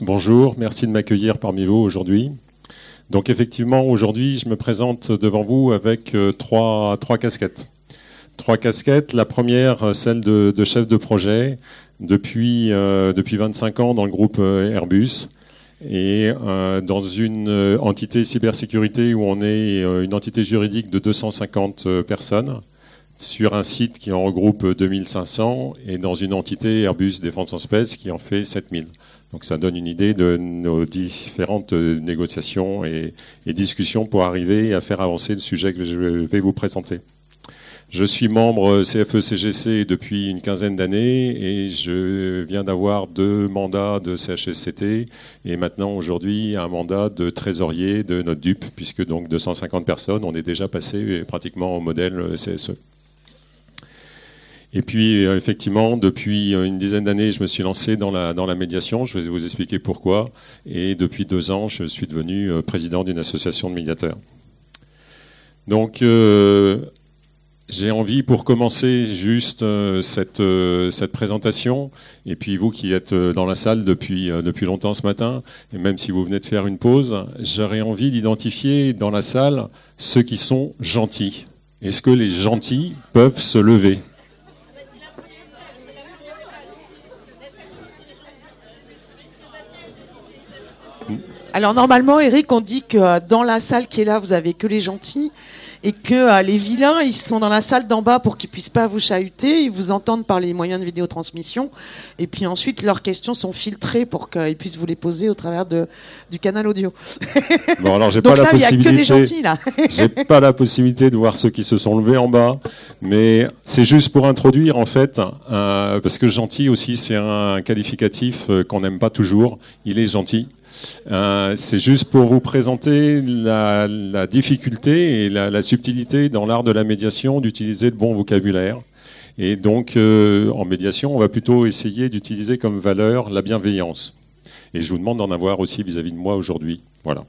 Bonjour, merci de m'accueillir parmi vous aujourd'hui. Donc effectivement, aujourd'hui, je me présente devant vous avec euh, trois, casquettes. Trois casquettes. La première, euh, celle de, chef de projet depuis, euh, depuis 25 ans dans le groupe Airbus et dans une entité cybersécurité où on est une entité juridique de 250 personnes sur un site qui en regroupe 2500 et dans une entité Airbus Défense en Space qui en fait 7000. Donc ça donne une idée de nos différentes négociations et, discussions pour arriver à faire avancer le sujet que je vais vous présenter. Je suis membre CFE-CGC depuis une quinzaine d'années et je viens d'avoir deux mandats de CHSCT et maintenant aujourd'hui un mandat de trésorier de notre DUP puisque donc 250 personnes, on est déjà passé pratiquement au modèle CSE. Et puis, euh, effectivement, depuis euh, une dizaine d'années, je me suis lancé dans la, médiation. Je vais vous expliquer pourquoi. Et depuis deux ans, je suis devenu euh, président d'une association de médiateurs. Donc, j'ai envie, pour commencer juste cette, cette présentation, et puis vous qui êtes dans la salle depuis, depuis longtemps ce matin, et même si vous venez de faire une pause, j'aurais envie d'identifier dans la salle ceux qui sont gentils. Est-ce que les gentils peuvent se lever? Alors normalement, Eric, on dit que euh, dans la salle qui est là, vous avez que les gentils et que euh, les vilains, ils sont dans la salle d'en bas pour qu'ils puissent pas vous chahuter, ils vous entendent par les moyens de vidéotransmission et puis ensuite leurs questions sont filtrées pour qu'ils puissent vous les poser au travers de, du canal audio. Bon alors j'ai pas la possibilité. Y a que des gentils là. j'ai pas la possibilité de voir ceux qui se sont levés en bas, mais c'est juste pour introduire en fait, euh, parce que gentil aussi c'est un qualificatif qu'on n'aime pas toujours. Il est gentil euh, c'est juste pour vous présenter la, difficulté et la, subtilité dans l'art de la médiation d'utiliser le bon vocabulaire. Et donc, euh, en médiation, on va plutôt essayer d'utiliser comme valeur la bienveillance. Et je vous demande d'en avoir aussi vis-à-vis -vis de moi aujourd'hui. Voilà.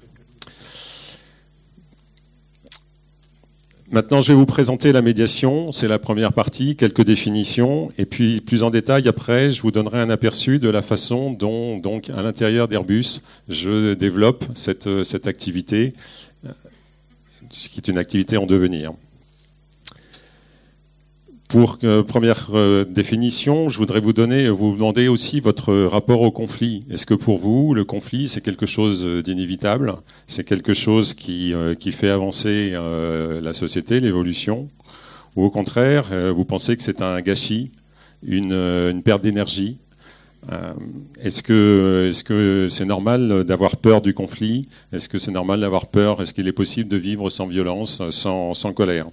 Maintenant, je vais vous présenter la médiation. C'est la première partie, quelques définitions. Et puis, plus en détail, après, je vous donnerai un aperçu de la façon dont, donc, à l'intérieur d'Airbus, je développe cette, cette activité, ce qui est une activité en devenir. Pour euh, première euh, définition, je voudrais vous donner, vous demander aussi votre rapport au conflit. Est-ce que pour vous, le conflit, c'est quelque chose d'inévitable? C'est quelque chose qui, euh, qui fait avancer la société, l'évolution? Ou au contraire, vous pensez que c'est un gâchis, une, une perte d'énergie? Est-ce que c'est -ce c'est normal d'avoir peur du conflit? Est-ce que c'est normal d'avoir peur? Est-ce qu'il est possible de vivre sans violence, sans, sans colère?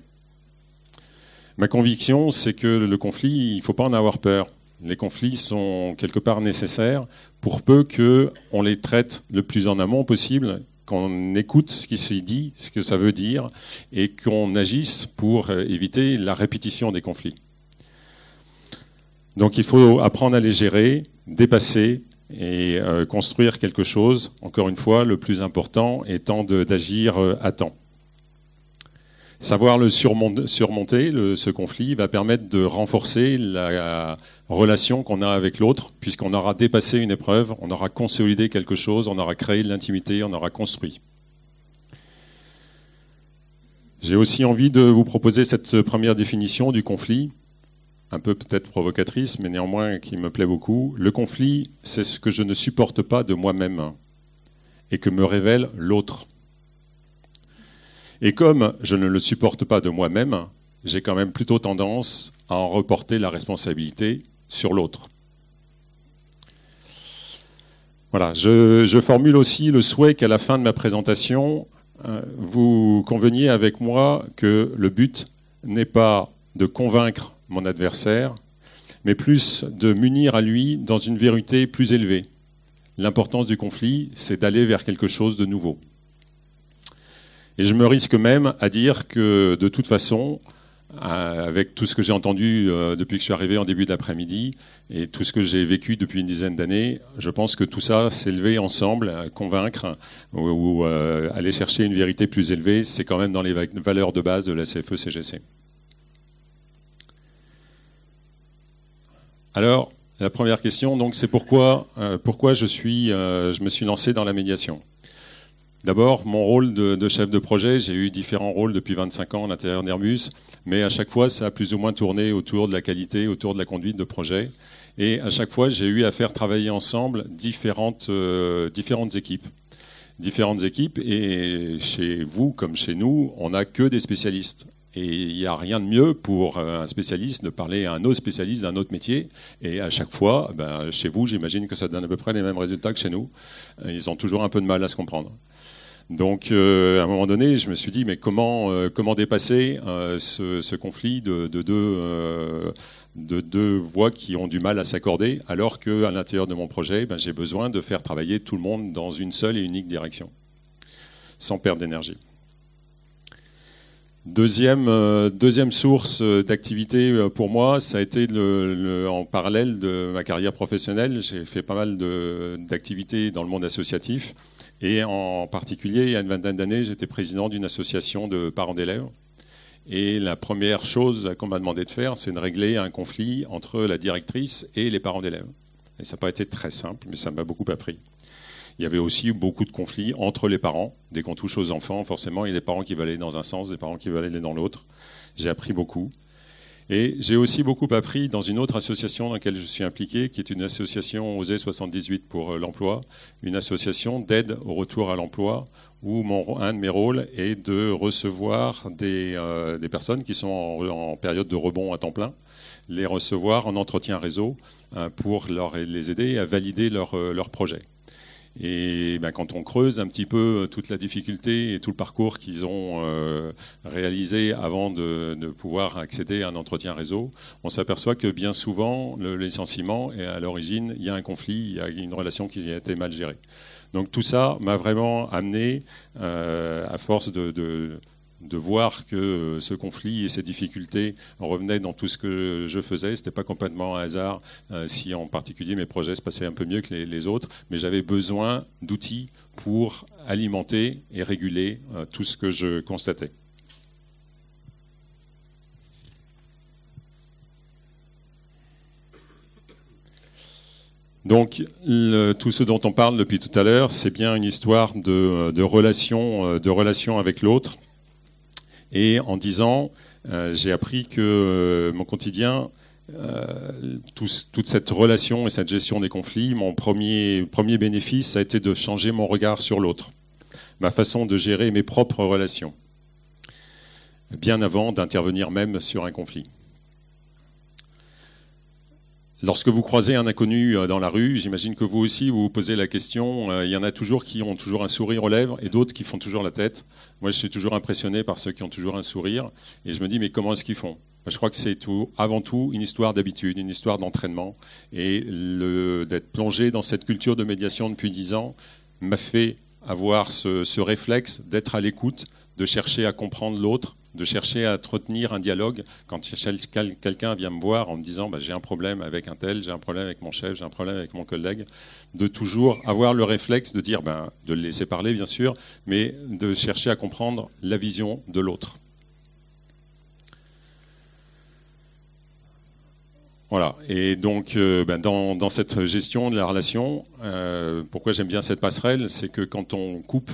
Ma conviction, c'est que le conflit, il ne faut pas en avoir peur. Les conflits sont quelque part nécessaires pour peu qu'on les traite le plus en amont possible, qu'on écoute ce qui s'est dit, ce que ça veut dire, et qu'on agisse pour euh, éviter la répétition des conflits. Donc il faut apprendre à les gérer, dépasser et euh, construire quelque chose, encore une fois, le plus important étant d'agir euh, à temps. Savoir le surmonter, ce conflit, va permettre de renforcer la relation qu'on a avec l'autre, puisqu'on aura dépassé une épreuve, on aura consolidé quelque chose, on aura créé de l'intimité, on aura construit. J'ai aussi envie de vous proposer cette première définition du conflit, un peu peut-être provocatrice, mais néanmoins qui me plaît beaucoup. Le conflit, c'est ce que je ne supporte pas de moi-même et que me révèle l'autre. Et comme je ne le supporte pas de moi-même, j'ai quand même plutôt tendance à en reporter la responsabilité sur l'autre. Voilà, je, formule aussi le souhait qu'à la fin de ma présentation, euh, vous conveniez avec moi que le but n'est pas de convaincre mon adversaire, mais plus de munir à lui dans une vérité plus élevée. L'importance du conflit, c'est d'aller vers quelque chose de nouveau. Et je me risque même à dire que de toute façon, euh, avec tout ce que j'ai entendu euh, depuis que je suis arrivé en début d'après-midi et tout ce que j'ai vécu depuis une dizaine d'années, je pense que tout ça, s'élever ensemble, convaincre ou, euh, aller chercher une vérité plus élevée, c'est quand même dans les valeurs de base de la CFE-CGC. Alors, La première question, donc, c'est pourquoi, pourquoi je, suis, je me suis lancé dans la médiation? D'abord, mon rôle de, chef de projet, j'ai eu différents rôles depuis 25 ans à l'intérieur d'Airbus, mais à chaque fois, ça a plus ou moins tourné autour de la qualité, autour de la conduite de projet. Et à chaque fois, j'ai eu à faire travailler ensemble différentes, euh, équipes. Différentes équipes, et chez vous comme chez nous, on n'a que des spécialistes. Et il n'y a rien de mieux pour un spécialiste de parler à un autre spécialiste d'un autre métier. Et à chaque fois, ben, chez vous, j'imagine que ça donne à peu près les mêmes résultats que chez nous. Ils ont toujours un peu de mal à se comprendre. Donc, euh, à un moment donné, je me suis dit, mais comment, euh, comment dépasser euh, ce, conflit de, deux, de, deux, voix qui ont du mal à s'accorder, alors qu'à l'intérieur de mon projet, ben, j'ai besoin de faire travailler tout le monde dans une seule et unique direction, sans perdre d'énergie. Deuxième, deuxième source d'activité pour moi, ça a été en parallèle de ma carrière professionnelle. J'ai fait pas mal d'activités dans le monde associatif. Et en particulier, il y a une vingtaine d'années, j'étais président d'une association de parents d'élèves. Et la première chose qu'on m'a demandé de faire, c'est de régler un conflit entre la directrice et les parents d'élèves. Et ça n'a pas été très simple, mais ça m'a beaucoup appris. Il y avait aussi beaucoup de conflits entre les parents. Dès qu'on touche aux enfants, forcément, il y a des parents qui veulent aller dans un sens, des parents qui veulent aller dans l'autre. J'ai appris beaucoup. Et j'ai aussi beaucoup appris dans une autre association dans laquelle je suis impliqué, qui est une association OSE 78 pour euh, l'emploi, une association d'aide au retour à l'emploi, où un de mes rôles est de recevoir des, euh, personnes qui sont en, période de rebond à temps plein, les recevoir en entretien réseau euh, pour les aider à valider leur projet. Et ben, quand on creuse un petit peu euh, toute la difficulté et tout le parcours qu'ils ont euh, réalisé avant de, pouvoir accéder à un entretien réseau, on s'aperçoit que bien souvent, le licenciement, est à l'origine, il y a un conflit, il y a une relation qui a été mal gérée. Donc tout ça m'a vraiment amené, euh, à force de de voir que euh, ce conflit et ces difficultés revenaient dans tout ce que je faisais. Ce n'était pas complètement un hasard euh, si en particulier mes projets se passaient un peu mieux que les, autres, mais j'avais besoin d'outils pour alimenter et réguler euh, tout ce que je constatais. Donc, tout ce dont on parle depuis tout à l'heure, c'est bien une histoire de, de relation, de relation avec l'autre, et en disant, euh, j'ai appris que euh, mon quotidien, euh, toute cette relation et cette gestion des conflits, mon premier, bénéfice, a été de changer mon regard sur l'autre, ma façon de gérer mes propres relations, bien avant d'intervenir même sur un conflit. Lorsque vous croisez un inconnu euh, dans la rue, j'imagine que vous aussi, vous vous posez la question, euh, il y en a toujours qui ont toujours un sourire aux lèvres et d'autres qui font toujours la tête. Moi, je suis toujours impressionné par ceux qui ont toujours un sourire et je me dis, mais comment est-ce qu'ils font? Je crois que c'est tout, avant tout une histoire d'habitude, une histoire d'entraînement et d'être plongé dans cette culture de médiation depuis dix ans m'a fait avoir ce réflexe d'être à l'écoute, de chercher à comprendre l'autre, de chercher à entretenir un dialogue quand quelqu'un vient me voir en me disant bah, j'ai un problème avec un tel, j'ai un problème avec mon chef, j'ai un problème avec mon collègue, de toujours avoir le réflexe de dire, ben, de le laisser parler bien sûr, mais de chercher à comprendre la vision de l'autre. Voilà. Et donc, euh, ben, dans, cette gestion de la relation, euh, pourquoi j'aime bien cette passerelle, c'est que quand on coupe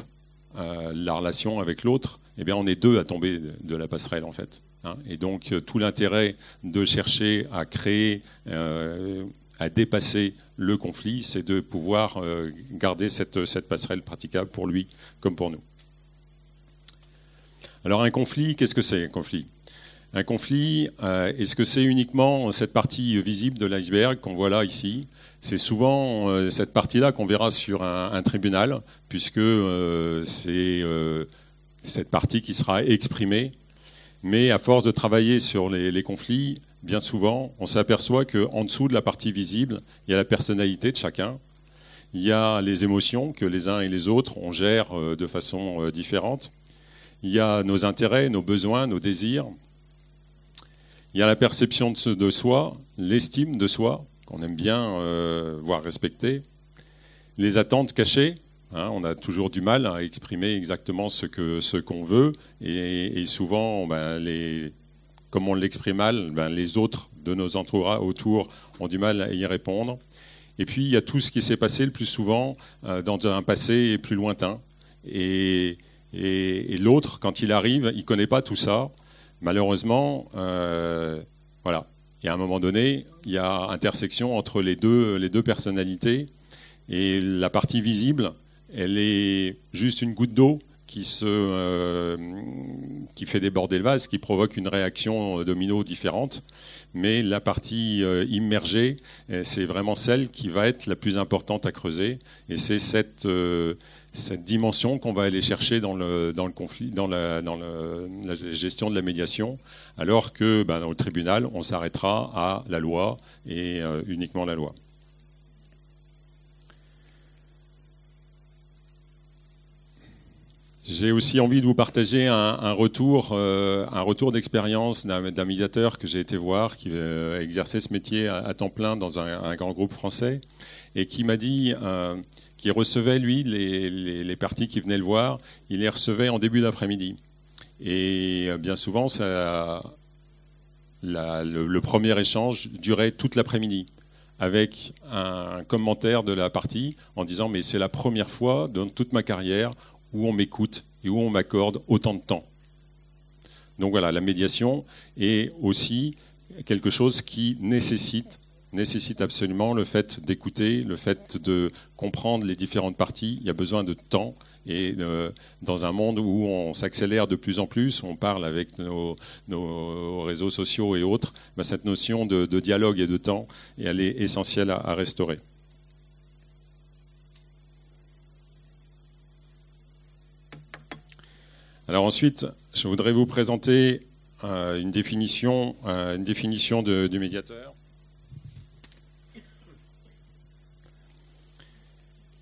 euh, la relation avec l'autre, eh bien, on est deux à tomber de la passerelle, en fait. Hein. Et donc, euh, tout l'intérêt de chercher à créer, euh, à dépasser le conflit, c'est de pouvoir garder cette, cette passerelle praticable pour lui comme pour nous. Alors, un conflit, qu'est-ce que c'est un conflit? Un conflit, est-ce que c'est uniquement cette partie visible de l'iceberg qu'on voit là ici? C'est souvent cette partie-là qu'on verra sur un, un tribunal, puisque c'est cette partie qui sera exprimée. Mais à force de travailler sur les, conflits, bien souvent, on s'aperçoit qu'en dessous de la partie visible, il y a la personnalité de chacun, il y a les émotions que les uns et les autres on gère euh, de façon euh, différente, il y a nos intérêts, nos besoins, nos désirs, il y a la perception de soi, l'estime de soi, qu'on aime bien euh, voir respecter, les attentes cachées, Hein, on a toujours du mal à exprimer exactement ce qu'on veut et, souvent, ben, comme on l'exprime mal, ben, les autres de nos entourages autour ont du mal à y répondre. Et puis, il y a tout ce qui s'est passé le plus souvent dans un passé plus lointain. Et, l'autre, quand il arrive, il ne connaît pas tout ça. Malheureusement, voilà. Et à un moment donné, il y a intersection entre les deux, les deux personnalités. Et la partie visible, elle est juste une goutte d'eau qui, euh, qui fait déborder le vase, qui provoque une réaction domino différente. Mais la partie euh, immergée, c'est vraiment celle qui va être la plus importante à creuser. Et c'est cette, euh, cette dimension qu'on va aller chercher dans le, dans le conflit, dans, la, gestion de la médiation, alors que ben, dans le tribunal, on s'arrêtera à la loi et uniquement la loi. J'ai aussi envie de vous partager un, retour, euh, un retour d'expérience d'un médiateur que j'ai été voir, qui euh, exerçait ce métier à, temps plein dans un, grand groupe français, et qui m'a dit euh, qu'il recevait, lui, les, parties qui venaient le voir, il les recevait en début d'après-midi. Et bien souvent, le, le, premier échange durait toute l'après-midi avec un commentaire de la partie en disant mais c'est la première fois dans toute ma carrière où on m'écoute et où on m'accorde autant de temps. Donc voilà, la médiation est aussi quelque chose qui nécessite, nécessite absolument le fait d'écouter, le fait de comprendre les différentes parties. Il y a besoin de temps. Et euh, dans un monde où on s'accélère de plus en plus, on parle avec nos, réseaux sociaux et autres, ben, cette notion de, dialogue et de temps, est essentielle à restaurer. Alors ensuite, je voudrais vous présenter euh, une définition, euh, du médiateur.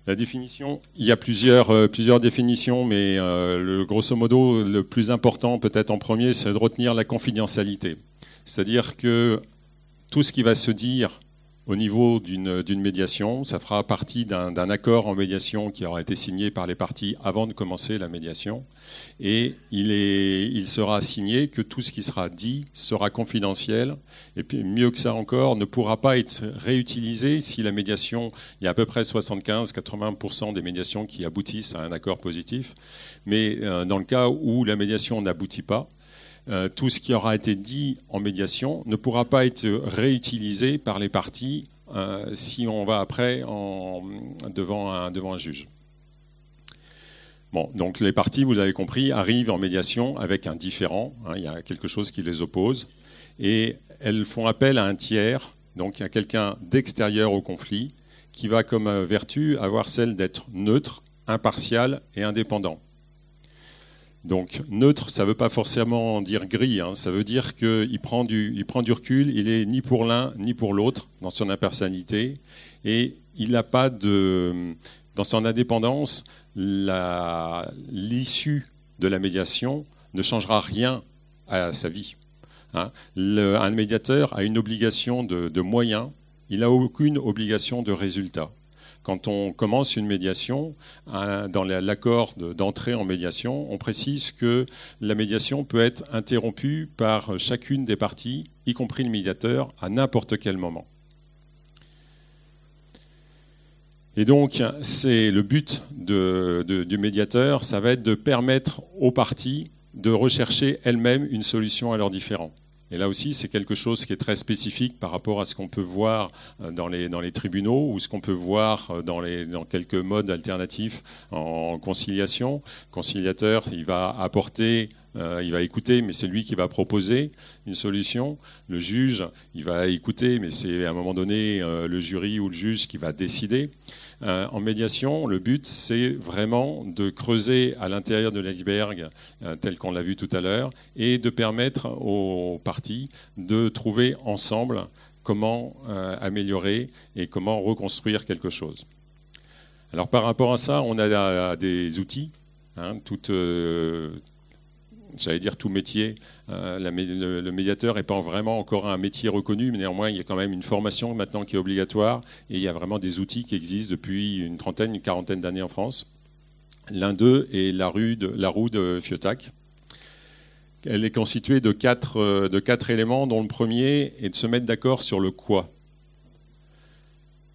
La définition, il y a plusieurs, euh, définitions, mais le, grosso modo, le plus important peut-être en premier, c'est de retenir la confidentialité. C'est-à-dire que tout ce qui va se dire au niveau d'une médiation. Ça fera partie d'un accord en médiation qui aura été signé par les parties avant de commencer la médiation. Et il, sera signé que tout ce qui sera dit sera confidentiel. Et puis, mieux que ça encore, ne pourra pas être réutilisé si la médiation, il y a à peu près 75-80% des médiations qui aboutissent à un accord positif. Mais euh, dans le cas où la médiation n'aboutit pas, euh, tout ce qui aura été dit en médiation ne pourra pas être réutilisé par les parties euh, si on va après devant, un, juge. Bon, donc les parties, vous avez compris, arrivent en médiation avec un différent. Hein, il y a quelque chose qui les oppose. Et elles font appel à un tiers, donc à quelqu'un d'extérieur au conflit, qui va comme vertu avoir celle d'être neutre, impartial et indépendant. Donc neutre, ça ne veut pas forcément dire gris, hein. ça veut dire qu'il prend, du, recul, il est ni pour l'un ni pour l'autre dans son impersonnalité, et il n'a pas de... Dans son indépendance, l'issue de la médiation ne changera rien à sa vie. Hein. un médiateur a une obligation de, de moyens, il n'a aucune obligation de résultat. Quand on commence une médiation, dans l'accord d'entrée en médiation, on précise que la médiation peut être interrompue par chacune des parties, y compris le médiateur, à n'importe quel moment. Et donc, c'est le but du médiateur, ça va être de permettre aux parties de rechercher elles-mêmes une solution à leurs différends. Et là aussi, c'est quelque chose qui est très spécifique par rapport à ce qu'on peut voir euh, dans les, tribunaux ou ce qu'on peut voir euh, dans, quelques modes alternatifs en conciliation. Conciliateur, il va apporter euh, il va écouter, mais c'est lui qui va proposer une solution. Le juge, il va écouter, mais c'est à un moment donné le jury ou le juge qui va décider. Euh, en médiation, le but, c'est vraiment de creuser à l'intérieur de l'iceberg, euh, tel qu'on l'a vu tout à l'heure, et de permettre aux parties de trouver ensemble comment euh, améliorer et comment reconstruire quelque chose. Alors par rapport à ça, on a des outils, hein, toutes, j'allais dire tout métier. Euh, le, médiateur n'est pas vraiment encore un métier reconnu, mais néanmoins, il y a quand même une formation maintenant qui est obligatoire et il y a vraiment des outils qui existent depuis une trentaine, une quarantaine d'années en France. L'un d'eux est la, rue de, roue de Fiotac, elle est constituée quatre, de quatre éléments, dont le premier est de se mettre d'accord sur le quoi.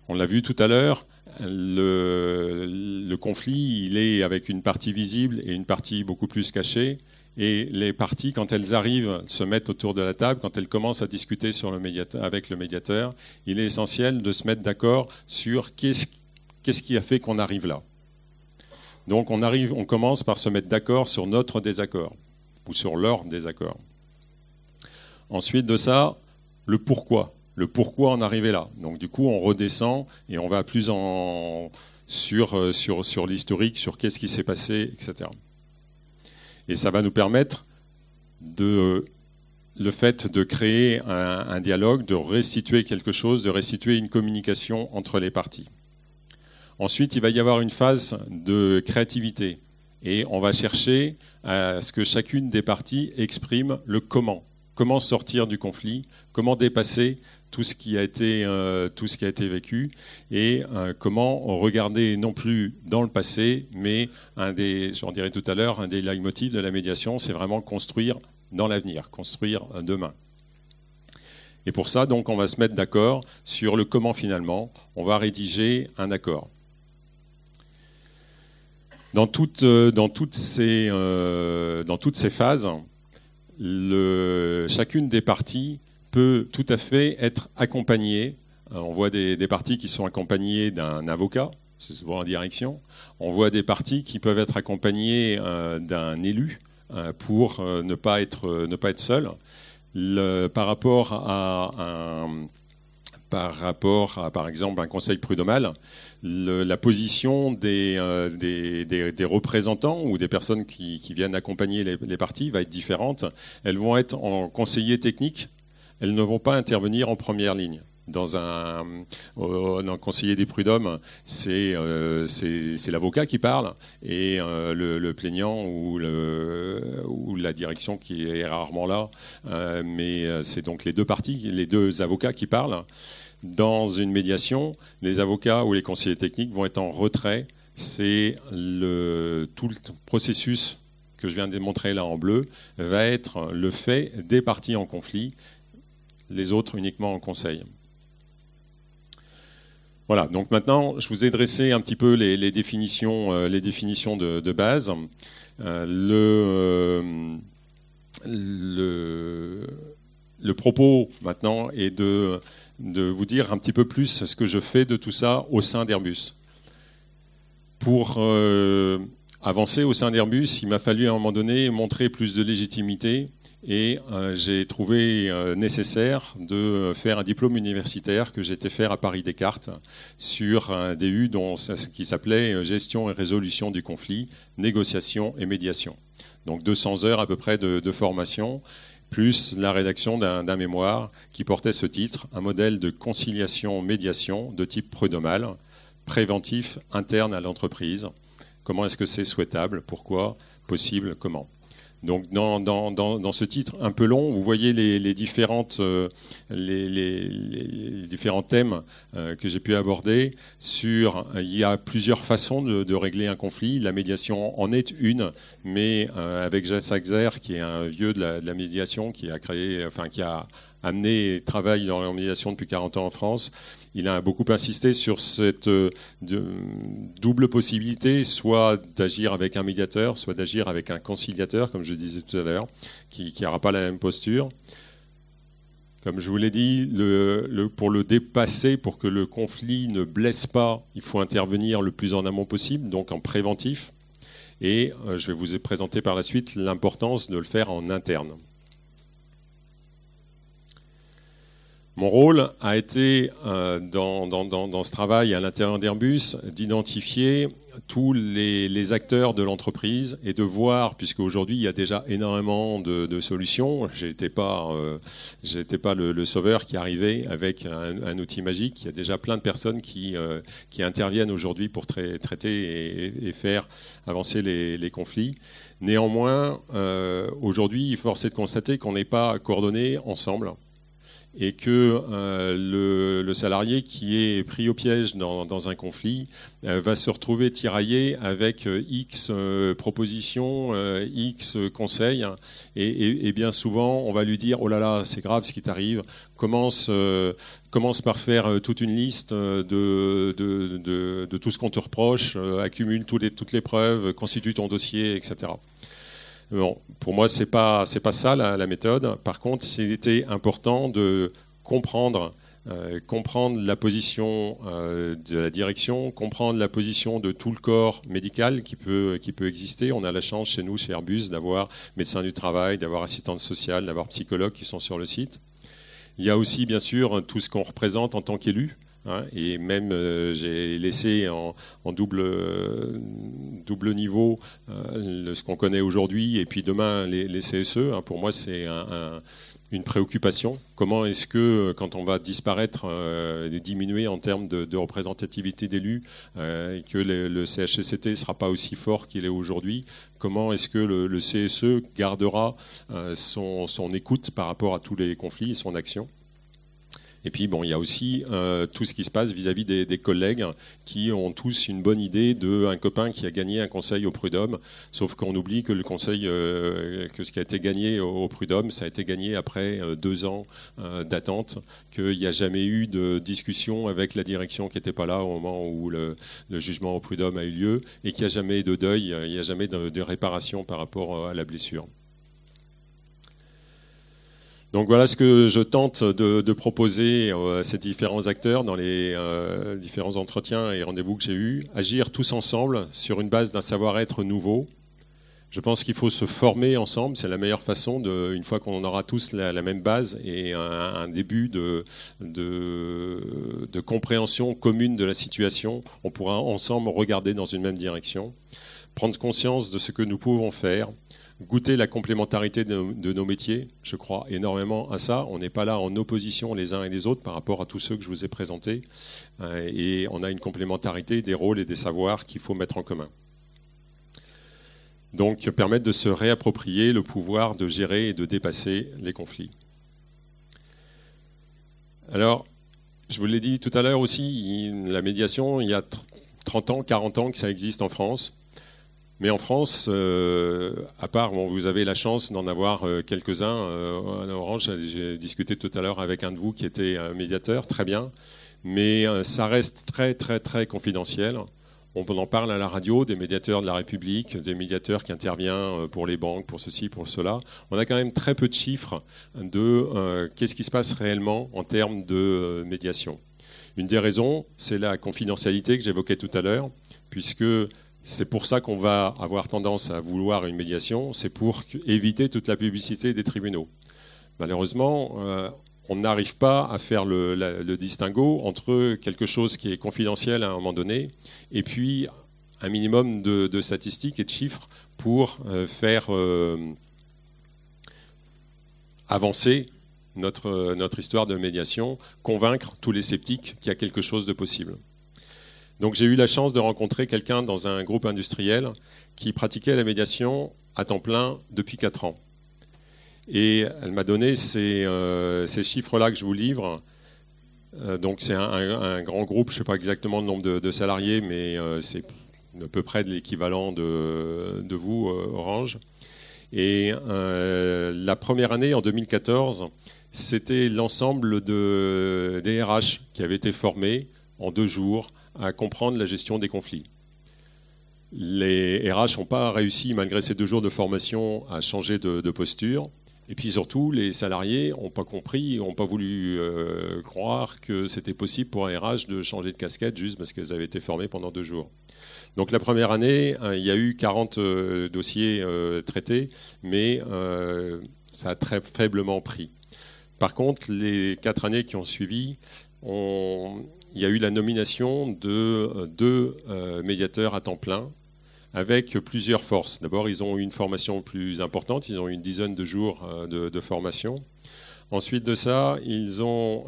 On l'a vu tout à l'heure, le, conflit, il est avec une partie visible et une partie beaucoup plus cachée. Et les parties, quand elles arrivent, se mettent autour de la table, quand elles commencent à discuter avec le médiateur, il est essentiel de se mettre d'accord sur qu'est-ce, qu'est-ce qui a fait qu'on arrive là. Donc on, arrive, on commence par se mettre d'accord sur notre désaccord, ou sur leur désaccord. Ensuite de ça, le pourquoi le pourquoi en arriver là. Donc du coup, on redescend et on va plus en, sur, euh, sur, sur l'historique, sur qu'est-ce qui s'est passé, etc. Et ça va nous permettre de le fait de créer un, dialogue, de restituer quelque chose, de restituer une communication entre les parties. Ensuite, il va y avoir une phase de créativité et on va chercher à ce que chacune des parties exprime le comment. Comment sortir du conflit, comment dépasser tout ce qui a été, euh, tout ce qui a été vécu et euh, comment regarder non plus dans le passé, mais un des, j'en dirais tout à l'heure, un des leitmotifs de la médiation, c'est vraiment construire dans l'avenir, construire demain. Et pour ça, donc, on va se mettre d'accord sur le comment finalement. On va rédiger un accord. Dans toutes, euh, ces, phases, chacune des parties peut tout à fait être accompagné. Euh, on voit des, parties qui sont accompagnées d'un avocat, c'est souvent en direction. On voit des parties qui peuvent être accompagnées euh, d'un élu euh, pour ne pas être, ne pas être seul. par rapport à un, par rapport à, par exemple, un conseil prud'homal, la position des, des, représentants ou des personnes qui, viennent accompagner les, les, parties va être différente. Elles vont être en conseiller technique elles ne vont pas intervenir en première ligne. Dans un, euh, conseiller des prud'hommes, euh, c'est l'avocat qui parle et euh, le, plaignant ou, la direction qui est rarement là. mais c'est donc les deux parties, les deux avocats qui parlent. Dans une médiation, les avocats ou les conseillers techniques vont être en retrait. C'est tout le processus que je viens de démontrer là en bleu va être le fait des parties en conflit les autres uniquement en conseil. Voilà, donc maintenant, je vous ai dressé un petit peu les, définitions, euh, les définitions de, base. Euh, le, le, propos maintenant est de, vous dire un petit peu plus ce que je fais de tout ça au sein d'Airbus. Pour euh, avancer au sein d'Airbus, il m'a fallu à un moment donné montrer plus de légitimité et euh, j'ai trouvé euh, nécessaire de faire un diplôme universitaire que j'étais faire à Paris Descartes sur un DU dont, qui s'appelait euh, Gestion et résolution du conflit, négociation et médiation. Donc 200 heures à peu près de, formation, plus la rédaction d'un mémoire qui portait ce titre, un modèle de conciliation-médiation de type prud'homal, préventif interne à l'entreprise. Comment est-ce que c'est souhaitable? Pourquoi? Possible? Comment? Donc dans, dans, dans, ce titre un peu long, vous voyez les, les différentes, euh, les, les, différents thèmes euh, que j'ai pu aborder. Sur, il y a plusieurs façons de, de, régler un conflit. La médiation en est une, mais euh, avec Jacques Saxer, qui est un vieux de la, de la, médiation, qui a créé, enfin qui a amené et travaille dans la médiation depuis 40 ans en France, il a beaucoup insisté sur cette euh, double possibilité, soit d'agir avec un médiateur, soit d'agir avec un conciliateur, comme je disais tout à l'heure, qui n'aura pas la même posture. Comme je vous l'ai dit, pour le dépasser, pour que le conflit ne blesse pas, il faut intervenir le plus en amont possible, donc en préventif. Et euh, je vais vous présenter par la suite l'importance de le faire en interne. Mon rôle a été, euh, dans, dans, ce travail à l'intérieur d'Airbus, d'identifier tous les, acteurs de l'entreprise et de voir, puisque aujourd'hui il y a déjà énormément de, solutions, je n'étais pas, euh, pas le, sauveur qui arrivait avec un, outil magique, il y a déjà plein de personnes qui, euh, qui interviennent aujourd'hui pour traiter et, faire avancer les, les conflits. Néanmoins, aujourd'hui, il est forcé de constater qu'on n'est pas coordonnés ensemble et que euh, le, salarié qui est pris au piège dans, un conflit euh, va se retrouver tiraillé avec euh, X propositions, X conseils, et, bien souvent on va lui dire oh là là c'est grave ce qui t'arrive, commence, commence par faire toute une liste de, de, tout ce qu'on te reproche, accumule toutes les, toutes les preuves, constitue ton dossier, etc. Pour moi, ce n'est pas, pas ça la, méthode. Par contre, il était important de comprendre, euh, comprendre la position euh, de la direction, comprendre la position de tout le corps médical qui peut, qui peut exister. On a la chance chez nous, chez Airbus, d'avoir médecins du travail, d'avoir assistante sociale, d'avoir psychologues qui sont sur le site. Il y a aussi, bien sûr, tout ce qu'on représente en tant qu'élu. Hein, et même, euh, j'ai laissé en, double, double niveau euh, ce qu'on connaît aujourd'hui, et puis demain, les, CSE. Hein. pour moi, c'est une préoccupation. Comment est-ce que, quand on va disparaître, euh, diminuer en termes de, représentativité d'élus, et que le, CHCT ne sera pas aussi fort qu'il est aujourd'hui, comment est-ce que le, CSE gardera son, son écoute par rapport à tous les conflits et son action? Et puis, bon, il y a aussi euh, tout ce qui se passe vis-à-vis des, collègues qui ont tous une bonne idée d'un copain qui a gagné un conseil au prud'homme, sauf qu'on oublie que le conseil, euh, que ce qui a été gagné au, prud'homme, ça a été gagné après euh, deux ans d'attente, qu'il n'y a jamais eu de discussion avec la direction qui n'était pas là au moment où le, jugement au prud'homme a eu lieu, et qu'il n'y a jamais de deuil, il n'y a jamais de réparation par rapport à la blessure. Donc voilà ce que je tente de, proposer euh, à ces différents acteurs dans les euh, différents entretiens et rendez-vous que j'ai eus. Agir tous ensemble sur une base d'un savoir-être nouveau. Je pense qu'il faut se former ensemble, c'est la meilleure façon, de, une fois qu'on aura tous la, même base et un, début de, de, compréhension commune de la situation, on pourra ensemble regarder dans une même direction, prendre conscience de ce que nous pouvons faire, goûter la complémentarité de, nos métiers. Je crois énormément à ça. On n'est pas là en opposition les uns et les autres par rapport à tous ceux que je vous ai présentés. Euh, et on a une complémentarité des rôles et des savoirs qu'il faut mettre en commun. Donc permettre de se réapproprier le pouvoir de gérer et de dépasser les conflits. Alors, je vous l'ai dit tout à l'heure aussi, la médiation, il y a 30 ans, 40 ans que ça existe en France. Mais en France, euh, à part, bon, vous avez la chance d'en avoir euh, quelques-uns. Euh, en Orange, j'ai discuté tout à l'heure avec un de vous qui était un médiateur, très bien. Mais ça reste très, très, très confidentiel. On en parle à la radio, des médiateurs de la République, des médiateurs qui interviennent pour les banques, pour ceci, pour cela. On a quand même très peu de chiffres de qu'est-ce qui se passe réellement en termes de médiation. Une des raisons, c'est la confidentialité que j'évoquais tout à l'heure, puisque c'est pour ça qu'on va avoir tendance à vouloir une médiation, c'est pour éviter toute la publicité des tribunaux. Malheureusement, euh, on n'arrive pas à faire le, distinguo entre quelque chose qui est confidentiel à un moment donné et puis un minimum de, statistiques et de chiffres pour euh, faire euh, avancer notre, notre histoire de médiation, convaincre tous les sceptiques qu'il y a quelque chose de possible. Donc j'ai eu la chance de rencontrer quelqu'un dans un groupe industriel qui pratiquait la médiation à temps plein depuis 4 ans. Et elle m'a donné ces, euh, chiffres-là que je vous livre. Euh, donc c'est un, grand groupe, je ne sais pas exactement le nombre de, salariés, mais euh, c'est à peu près de l'équivalent de, vous, Orange. Et la première année, en 2014, c'était l'ensemble de, des RH qui avaient été formés en deux jours à comprendre la gestion des conflits. Les RH n'ont pas réussi, malgré ces deux jours de formation, à changer de, posture. Et puis surtout, les salariés n'ont pas compris, n'ont pas voulu euh, croire que c'était possible pour un RH de changer de casquette juste parce qu'elles avaient été formées pendant deux jours. Donc la première année, hein, il y a eu 40 euh, dossiers euh, traités, mais ça a très faiblement pris. Par contre, les quatre années qui ont suivi, on, il y a eu la nomination de euh, deux euh, médiateurs à temps plein avec plusieurs forces. D'abord, ils ont eu une formation plus importante, ils ont eu une dizaine de jours euh, de, formation. Ensuite de ça, ils ont,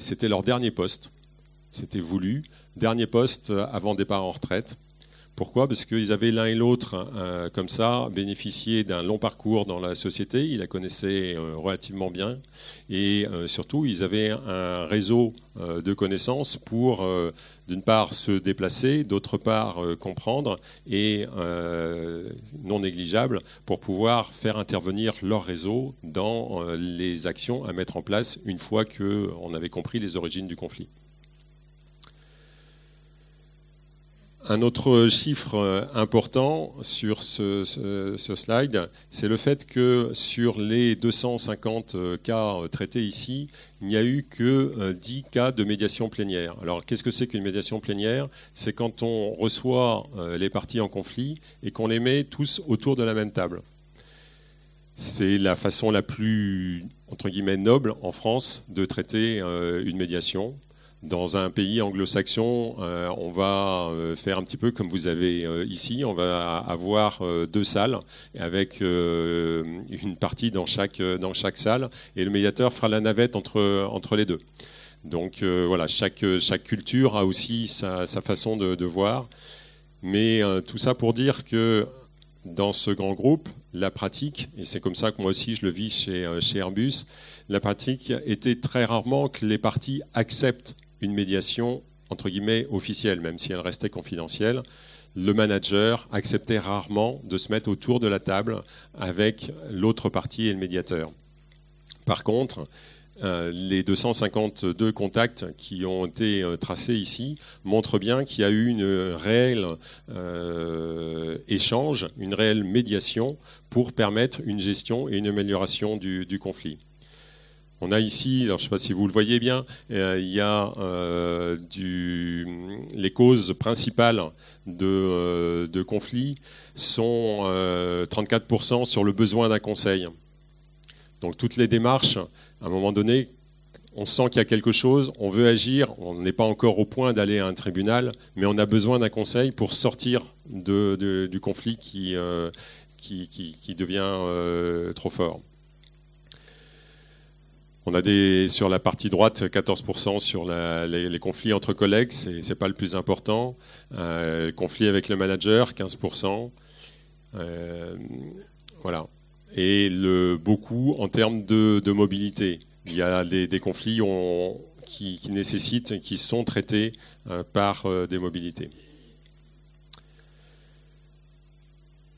c'était leur dernier poste, c'était voulu, dernier poste avant départ en retraite, Pourquoi? Parce qu'ils avaient l'un et l'autre, euh, comme ça, bénéficié d'un long parcours dans la société, ils la connaissaient euh, relativement bien, et euh, surtout, ils avaient un réseau de connaissances pour, d'une part, se déplacer, d'autre part, comprendre, et non négligeable, pour pouvoir faire intervenir leur réseau dans les actions à mettre en place une fois qu'on avait compris les origines du conflit. Un autre chiffre euh, important sur ce, slide, c'est le fait que sur les 250 euh, cas euh, traités ici, il n'y a eu que 10 cas de médiation plénière. Alors qu'est-ce que c'est qu'une médiation plénière? C'est quand on reçoit les parties en conflit et qu'on les met tous autour de la même table. C'est la façon la plus, entre guillemets, noble en France de traiter une médiation. Dans un pays anglo-saxon, euh, on va euh, faire un petit peu comme vous avez euh, ici. On va avoir deux salles avec une partie dans chaque, dans chaque salle et le médiateur fera la navette entre, entre les deux. Donc voilà, chaque, chaque culture a aussi sa, sa façon de, de, voir. Mais tout ça pour dire que dans ce grand groupe, la pratique, et c'est comme ça que moi aussi je le vis chez, chez Airbus, la pratique était très rarement que les parties acceptent une médiation entre guillemets officielle, même si elle restait confidentielle. Le manager acceptait rarement de se mettre autour de la table avec l'autre partie et le médiateur. Par contre, euh, les 252 contacts qui ont été euh, tracés ici montrent bien qu'il y a eu une réelle euh, échange, une réelle médiation pour permettre une gestion et une amélioration du conflit. On a ici, je ne sais pas si vous le voyez bien, euh, il y a euh, les causes principales de, euh, de conflits sont 34% sur le besoin d'un conseil. Donc toutes les démarches, à un moment donné, on sent qu'il y a quelque chose, on veut agir, on n'est pas encore au point d'aller à un tribunal, mais on a besoin d'un conseil pour sortir du conflit qui devient trop fort. On a des, sur la partie droite 14% sur les, conflits entre collègues, ce n'est pas le plus important. Euh, les conflits avec le manager, 15%. Euh, voilà. Et le, beaucoup en termes de, mobilité. Il y a des, conflits qui, qui, nécessitent, qui sont traités euh, par des mobilités.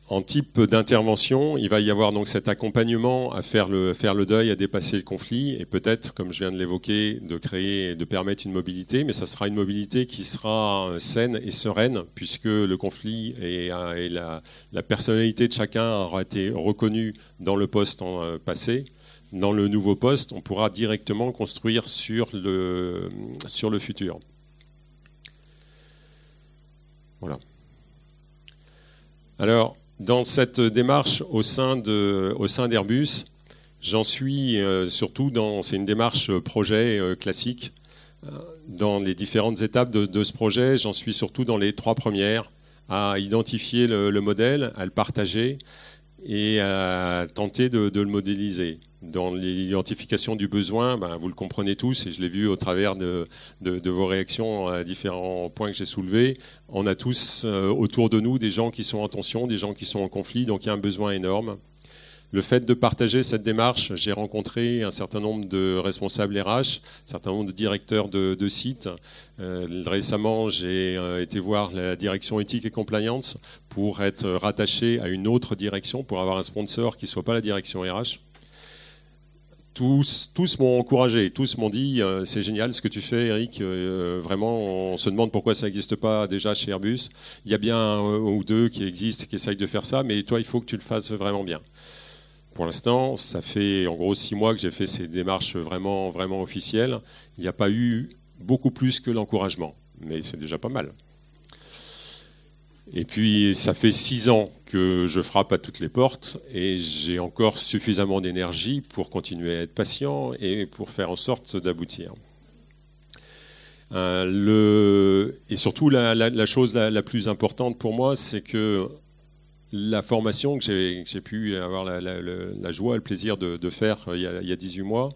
En type d'intervention, il va y avoir donc cet accompagnement à faire le, deuil, à dépasser le conflit, et peut-être, comme je viens de l'évoquer, de créer et de permettre une mobilité, mais ça sera une mobilité qui sera saine et sereine, puisque le conflit et, la, personnalité de chacun aura été reconnue dans le poste euh, passé. Dans le nouveau poste, on pourra directement construire sur le, sur le futur. Voilà. Alors, dans cette démarche au sein d'Airbus, j'en suis euh, surtout dans c'est une démarche projet euh, classique. Euh, dans les différentes étapes de, ce projet, j'en suis surtout dans les trois premières à identifier le, modèle, à le partager et à tenter de le modéliser dans l'identification du besoin, ben, vous le comprenez tous, et je l'ai vu au travers de, vos réactions à différents points que j'ai soulevés, on a tous euh, autour de nous des gens qui sont en tension, des gens qui sont en conflit, donc il y a un besoin énorme. Le fait de partager cette démarche, j'ai rencontré un certain nombre de responsables RH, un certain nombre de directeurs de, sites. Euh, récemment, j'ai euh, été voir la direction éthique et compliance pour être rattaché à une autre direction, pour avoir un sponsor qui ne soit pas la direction RH tous, tous m'ont encouragé, tous m'ont dit euh, c'est génial ce que tu fais, Eric. Vraiment, on se demande pourquoi ça n'existe pas déjà chez Airbus. Il y a bien un ou deux qui existent, qui essayent de faire ça, mais toi, il faut que tu le fasses vraiment bien. Pour l'instant, ça fait en gros six mois que j'ai fait ces démarches vraiment, vraiment officielles. Il n'y a pas eu beaucoup plus que l'encouragement, mais c'est déjà pas mal. Et puis, ça fait six ans que je frappe à toutes les portes et j'ai encore suffisamment d'énergie pour continuer à être patient et pour faire en sorte d'aboutir. Euh, et surtout, la, chose la, plus importante pour moi, c'est que la formation que j'ai pu avoir la, joie le plaisir de, faire il y, a, il y, a, 18 mois,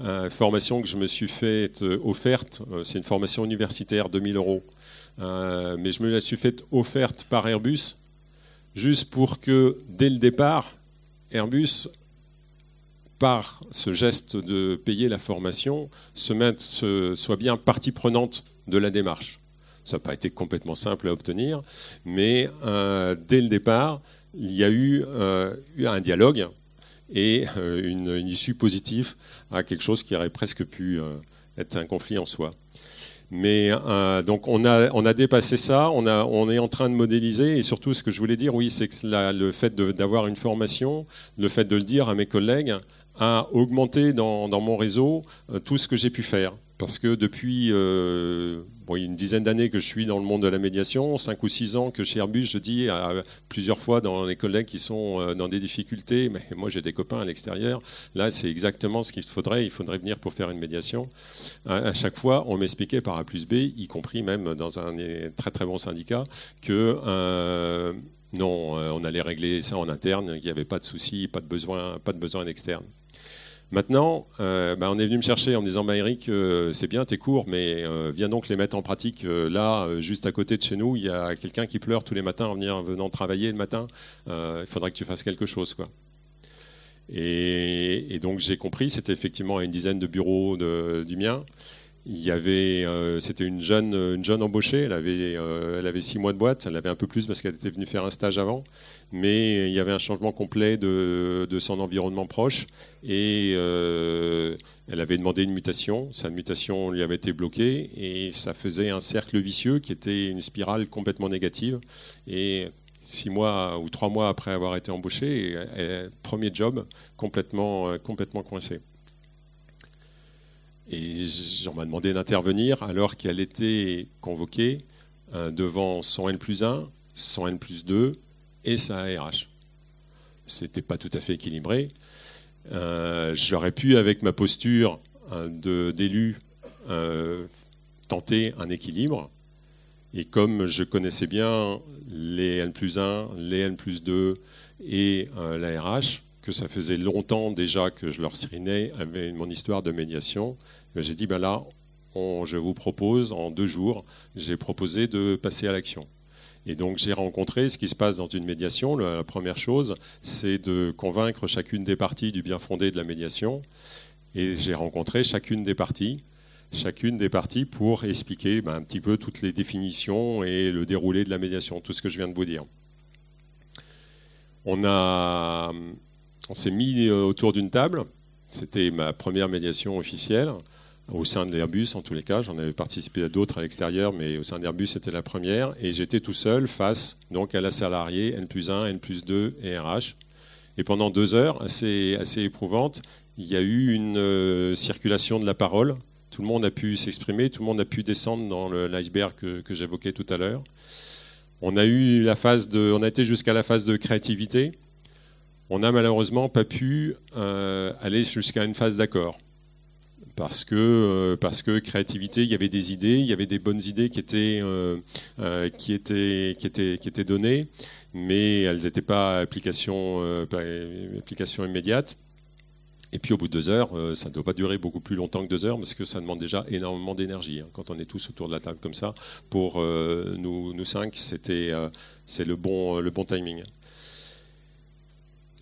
euh, formation que je me suis faite offerte, euh, c'est une formation universitaire, 2000 euros mais je me la suis faite offerte par Airbus, juste pour que, dès le départ, Airbus par ce geste de payer la formation, soit bien partie prenante de la démarche. Ça n'a pas été complètement simple à obtenir, mais euh, dès le départ, il y a eu, euh, un dialogue et euh, une, issue positive à quelque chose qui aurait presque pu être un conflit en soi. Mais donc on a, on a dépassé ça, on, est en train de modéliser et surtout ce que je voulais dire, oui, c'est que le fait d'avoir une formation, le fait de le dire à mes collègues, a augmenté dans, mon réseau tout ce que j'ai pu faire. Parce que depuis une dizaine d'années que je suis dans le monde de la médiation, cinq ou six ans que chez Airbus, je dis plusieurs fois dans les collègues qui sont euh, dans des difficultés, mais moi j'ai des copains à l'extérieur, là c'est exactement ce qu'il faudrait, il faudrait venir pour faire une médiation. À, chaque fois, on m'expliquait par A plus B, y compris même dans un très très bon syndicat, que... Euh, non, on allait régler ça en interne, qu'il n'y avait pas de souci, pas de besoin, pas de besoin externe. Maintenant, euh, bah, on est venu me chercher en me disant bah, Eric, euh, c'est bien tes cours, mais euh, viens donc les mettre en pratique. là, juste à côté de chez nous, il y a quelqu'un qui pleure tous les matins en venant, travailler le matin. il faudrait que tu fasses quelque chose. Quoi. Et, donc j'ai compris, c'était effectivement à une dizaine de bureaux du mien. Il y avait, euh, c'était une jeune, une jeune embauchée. Elle avait, euh, elle avait six mois de boîte. Elle avait un peu plus parce qu'elle était venue faire un stage avant. Mais il y avait un changement complet de, son environnement proche et euh, elle avait demandé une mutation. Sa mutation lui avait été bloquée et ça faisait un cercle vicieux qui était une spirale complètement négative. Et six mois ou trois mois après avoir été embauchée, premier job complètement, complètement coincé. Et on m'a demandé d'intervenir alors qu'elle était convoquée euh, devant son N plus 1, son N plus 2 et sa ARH. C'était pas tout à fait équilibré. Euh, j'aurais pu, avec ma posture euh, d'élu, tenter un équilibre. Et comme je connaissais bien les N plus 1, les N plus 2 et la RH, que ça faisait longtemps déjà que je leur sirinais mon histoire de médiation, j'ai dit ben là, je vous propose en deux jours, j'ai proposé de passer à l'action. Et donc j'ai rencontré ce qui se passe dans une médiation. La première chose, c'est de convaincre chacune des parties du bien fondé de la médiation. Et j'ai rencontré chacune des parties, chacune des parties pour expliquer ben, un petit peu toutes les définitions et le déroulé de la médiation, tout ce que je viens de vous dire. On a on s'est mis euh, autour d'une table. C'était ma première médiation officielle au sein de l'Airbus, en tous les cas. J'en avais participé à d'autres à l'extérieur, mais au sein d'Airbus, c'était la première. Et j'étais tout seul face donc, à la salariée N plus 1, N plus 2 et RH. Et pendant deux heures, assez, assez éprouvante, il y a eu une euh, circulation de la parole. Tout le monde a pu s'exprimer, tout le monde a pu descendre dans l'iceberg que, que j'évoquais tout à l'heure. On a eu la phase de, on a été jusqu'à la phase de créativité on n'a malheureusement pas pu euh, aller jusqu'à une phase d'accord. Parce que, euh, parce que créativité, il y avait des idées, il y avait des bonnes idées qui étaient, euh, qui étaient, qui étaient, qui étaient données, mais elles n'étaient pas application, application immédiate. Et puis au bout de deux heures, ça ne doit pas durer beaucoup plus longtemps que deux heures parce que ça demande déjà énormément d'énergie. Hein. Quand on est tous autour de la table comme ça, pour nous, nous cinq, c'était, c'est le bon, le bon timing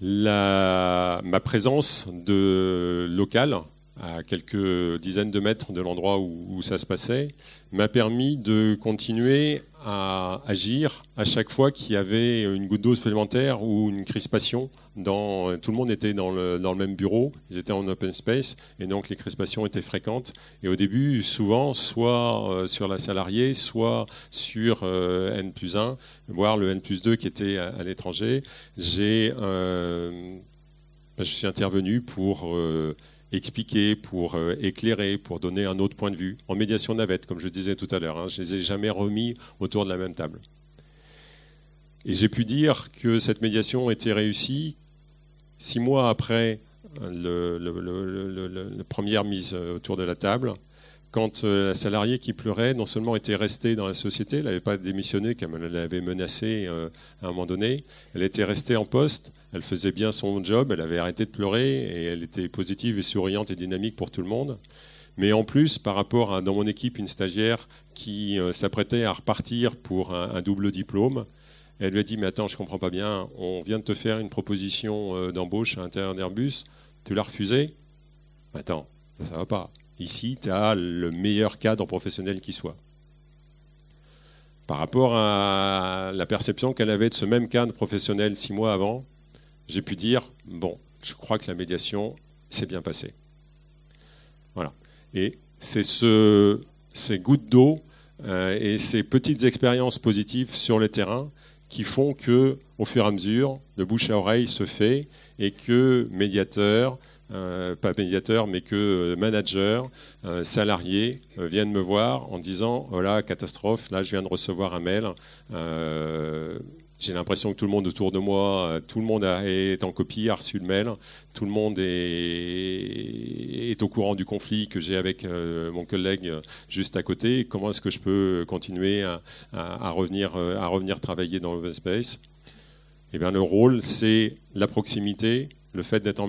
ma présence de local à quelques dizaines de mètres de l'endroit où, ça se passait, m'a permis de continuer à agir à chaque fois qu'il y avait une goutte d'eau supplémentaire ou une crispation. Dans, tout le monde était dans le, dans le, même bureau, ils étaient en open space, et donc les crispations étaient fréquentes. Et au début, souvent, soit euh, sur la salariée, soit sur euh, N plus 1, voire le N plus 2 qui était à, l'étranger, j'ai, euh, ben, je suis intervenu pour expliquer, pour euh, éclairer, pour donner un autre point de vue. En médiation navette, comme je disais tout à l'heure, hein, je ne les ai jamais remis autour de la même table. Et j'ai pu dire que cette médiation était réussie six mois après la première mise autour de la table, quand euh, la salariée qui pleurait non seulement était restée dans la société, elle n'avait pas démissionné comme elle l'avait menacé euh, à un moment donné, elle était restée en poste, elle faisait bien son job, elle avait arrêté de pleurer et elle était positive et souriante et dynamique pour tout le monde. Mais en plus, par rapport à dans mon équipe une stagiaire qui s'apprêtait à repartir pour un, double diplôme, elle lui a dit Mais attends, je comprends pas bien, on vient de te faire une proposition d'embauche à l'intérieur d'Airbus, tu l'as refusé Attends, ça ne va pas. Ici, tu as le meilleur cadre professionnel qui soit. Par rapport à la perception qu'elle avait de ce même cadre professionnel six mois avant, j'ai pu dire bon, je crois que la médiation s'est bien passée. Voilà. Et c'est ce, ces gouttes d'eau euh, et ces petites expériences positives sur le terrain qui font que, au fur et à mesure, le bouche à oreille se fait et que médiateurs, euh, pas médiateur, mais que euh, manager, euh, salarié viennent me voir en disant voilà, catastrophe, là je viens de recevoir un mail. j'ai l'impression que tout le monde autour de moi, tout le monde est en copie, a reçu le mail, tout le monde est, au courant du conflit que j'ai avec mon collègue juste à côté. Comment est-ce que je peux continuer à, à, revenir, à revenir travailler dans l'open space? Eh bien, le rôle, c'est la proximité, le fait d'être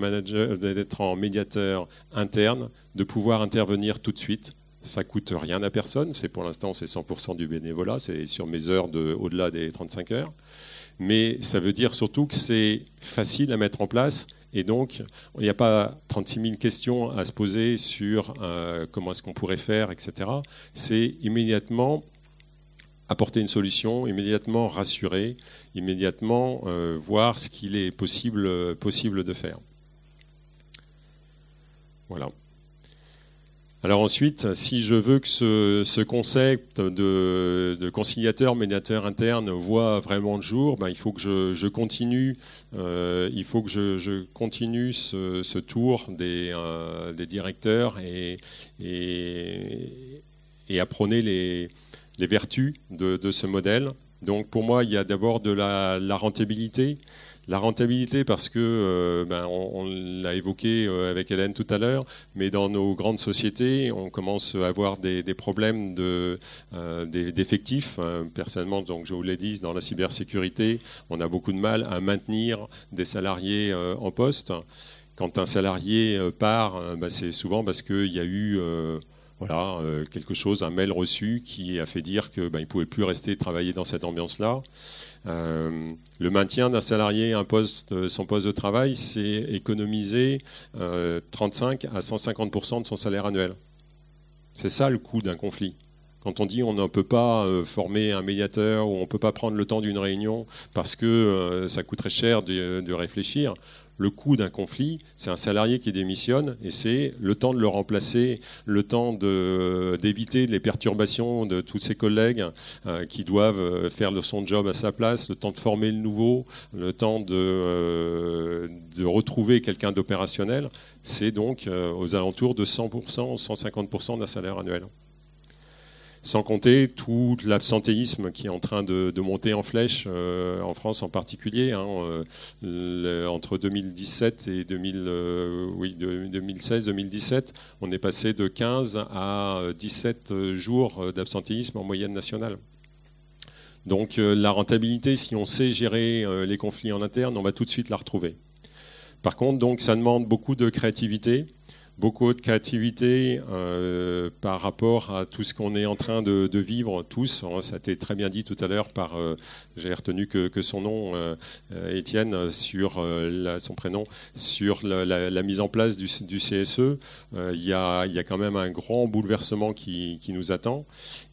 en, médiateur interne, de pouvoir intervenir tout de suite. Ça coûte rien à personne. C'est pour l'instant c'est 100% du bénévolat. C'est sur mes heures de, au-delà des 35 heures. Mais ça veut dire surtout que c'est facile à mettre en place et donc, il n'y a pas 36 000 questions à se poser sur euh, comment est-ce qu'on pourrait faire, etc. C'est immédiatement apporter une solution, immédiatement rassurer, immédiatement euh, voir ce qu'il est possible, possible de faire. Voilà. Alors ensuite, si je veux que ce, concept de, conciliateur, médiateur interne voit vraiment le jour, ben, il faut que je, continue, euh, il faut que je, continue ce, tour des, euh, directeurs et, et, apprendre les, les vertus de, ce modèle. Donc pour moi, il y a d'abord de la, rentabilité. La rentabilité parce que, euh, ben, on, l'a évoqué euh, avec Hélène tout à l'heure, mais dans nos grandes sociétés, on commence à avoir des, problèmes euh, d'effectifs. Personnellement, donc, je vous l'ai dit, dans la cybersécurité, on a beaucoup de mal à maintenir des salariés en poste. Quand un salarié part, ben, c'est souvent parce qu'il y a eu voilà, euh, quelque chose, un mail reçu qui a fait dire qu'il ben, ne pouvait plus rester travailler dans cette ambiance-là. Euh, le maintien d'un salarié un poste, euh, son poste de travail, c'est économiser 35 à 150% de son salaire annuel. C'est ça le coût d'un conflit. Quand on dit on ne peut pas former un médiateur ou on ne peut pas prendre le temps d'une réunion parce que ça coûterait cher de réfléchir, le coût d'un conflit, c'est un salarié qui démissionne et c'est le temps de le remplacer, le temps d'éviter les perturbations de tous ses collègues euh, qui doivent euh, faire son job à sa place, le temps de former le nouveau, le temps de, euh, de retrouver quelqu'un d'opérationnel. C'est donc aux alentours de 100%, 150% d'un salaire annuel sans compter tout l'absentéisme qui est en train de, monter en flèche, euh, en France en particulier. Hein, euh, entre 2017 et 2016-2017, euh, on est passé de 15 à 17 jours d'absentéisme en moyenne nationale. Donc la rentabilité, si on sait gérer les conflits en interne, on va tout de suite la retrouver. Par contre, donc, ça demande beaucoup de créativité beaucoup de créativité euh, par rapport à tout ce qu'on est en train de, vivre tous. Ça a été très bien dit tout à l'heure par, euh, j'ai retenu que, son nom, euh, Étienne, sur son prénom, sur la, mise en place du, CSE. Il y, a, quand même un grand bouleversement qui, nous attend.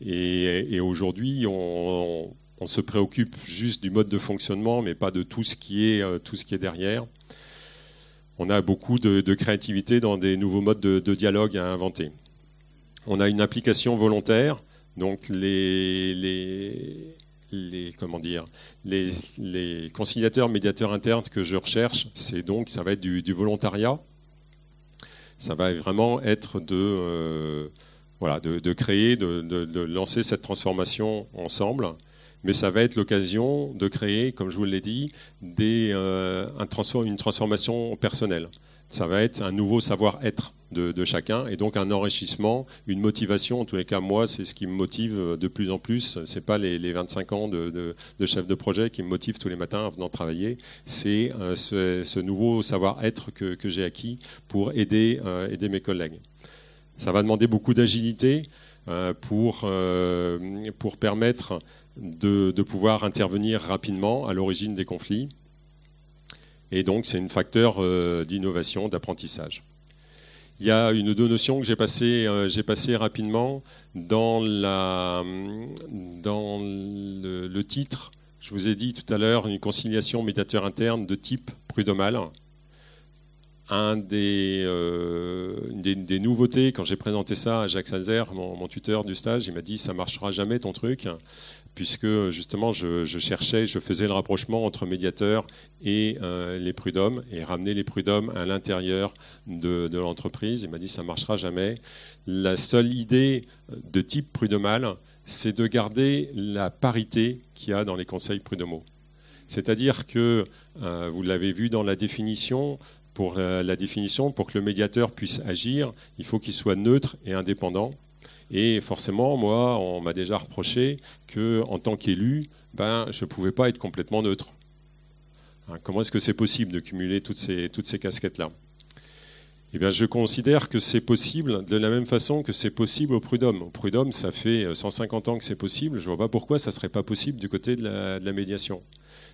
Et, aujourd'hui, on, on, se préoccupe juste du mode de fonctionnement, mais pas de tout ce qui est, tout ce qui est derrière on a beaucoup de, créativité dans des nouveaux modes de, dialogue à inventer. On a une application volontaire, donc les, comment dire, les, conciliateurs, médiateurs internes que je recherche, c'est donc ça va être du, volontariat. Ça va vraiment être de, euh, créer, de, lancer cette transformation ensemble mais ça va être l'occasion de créer, comme je vous l'ai dit, euh, une transformation personnelle. Ça va être un nouveau savoir-être de, chacun et donc un enrichissement, une motivation. En tous les cas, moi, c'est ce qui me motive de plus en plus. Ce n'est pas les, 25 ans de, chef de projet qui me motivent tous les matins en venant travailler. C'est euh, ce, nouveau savoir-être que, j'ai acquis pour aider, euh, aider mes collègues. Ça va demander beaucoup d'agilité pour permettre de, pouvoir intervenir rapidement à l'origine des conflits. Et donc, c'est un facteur d'innovation, d'apprentissage. Il y a une deux notions que j'ai passées euh, passé rapidement dans, le, titre. Je vous ai dit tout à l'heure une conciliation médiateur interne de type prud'homal. Un des, euh, des, nouveautés, quand j'ai présenté ça à Jacques Salzer, mon, mon, tuteur du stage, il m'a dit ça marchera jamais ton truc puisque justement je, cherchais, je faisais le rapprochement entre médiateurs et euh, les prud'hommes et ramener les prud'hommes à l'intérieur de, l'entreprise. Il m'a dit ça ne marchera jamais. La seule idée de type prud'homal, c'est de garder la parité qu'il y a dans les conseils prud'homaux. C'est-à-dire que, euh, vous l'avez vu dans la définition, pour la, définition, pour que le médiateur puisse agir, il faut qu'il soit neutre et indépendant. Et forcément, moi, on m'a déjà reproché que, en tant qu'élu, ben, je ne pouvais pas être complètement neutre. Hein, comment est-ce que c'est possible de cumuler toutes ces, casquettes-là? Eh bien, je considère que c'est possible de la même façon que c'est possible au prud'homme. Au prud'homme, ça fait 150 ans que c'est possible. Je ne vois pas pourquoi ça ne serait pas possible du côté de la, de la médiation.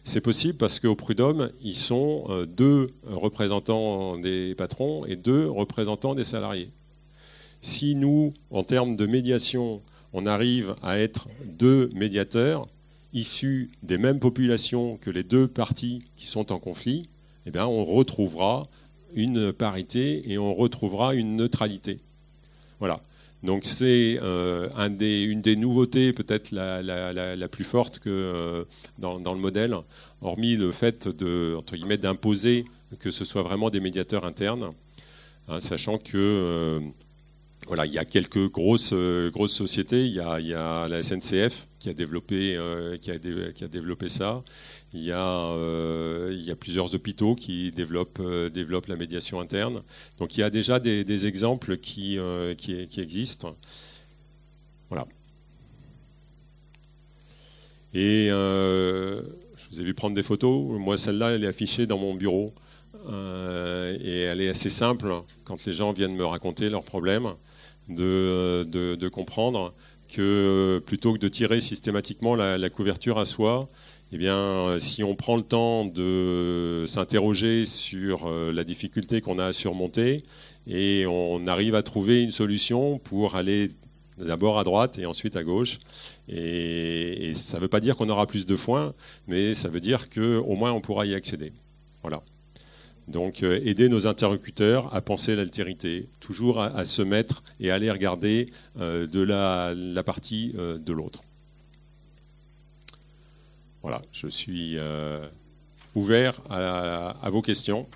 C'est possible parce qu'au prud'homme, ils sont euh, deux représentants des patrons et deux représentants des salariés. Si nous, en termes de médiation, on arrive à être deux médiateurs issus des mêmes populations que les deux parties qui sont en conflit, eh bien, on retrouvera une parité et on retrouvera une neutralité. Voilà. Donc c'est euh, une des nouveautés peut-être la, plus forte euh, dans, le modèle, hormis le fait de d'imposer que ce soit vraiment des médiateurs internes, hein, sachant que euh, voilà, il y a quelques grosses, euh, grosses sociétés. Il y, a, la SNCF qui a développé, euh, qui a, développé ça. Il y, a, euh, il y a plusieurs hôpitaux qui développent, développent la médiation interne. Donc il y a déjà des, exemples qui, qui, qui, existent. Voilà. Et je vous ai vu prendre des photos. Moi, celle-là, elle est affichée dans mon bureau. et elle est assez simple quand les gens viennent me raconter leurs problèmes de, de, comprendre que plutôt que de tirer systématiquement la, couverture à soi, eh bien, si on prend le temps de s'interroger sur euh, la difficulté qu'on a à surmonter et on arrive à trouver une solution pour aller d'abord à droite et ensuite à gauche. Et, et ça ne veut pas dire qu'on aura plus de foin, mais ça veut dire qu'au moins on pourra y accéder. Voilà. Donc euh, aider nos interlocuteurs à penser l'altérité, toujours à, se mettre et à aller regarder euh, de la, partie euh, de l'autre. Voilà, je suis ouvert à, vos questions.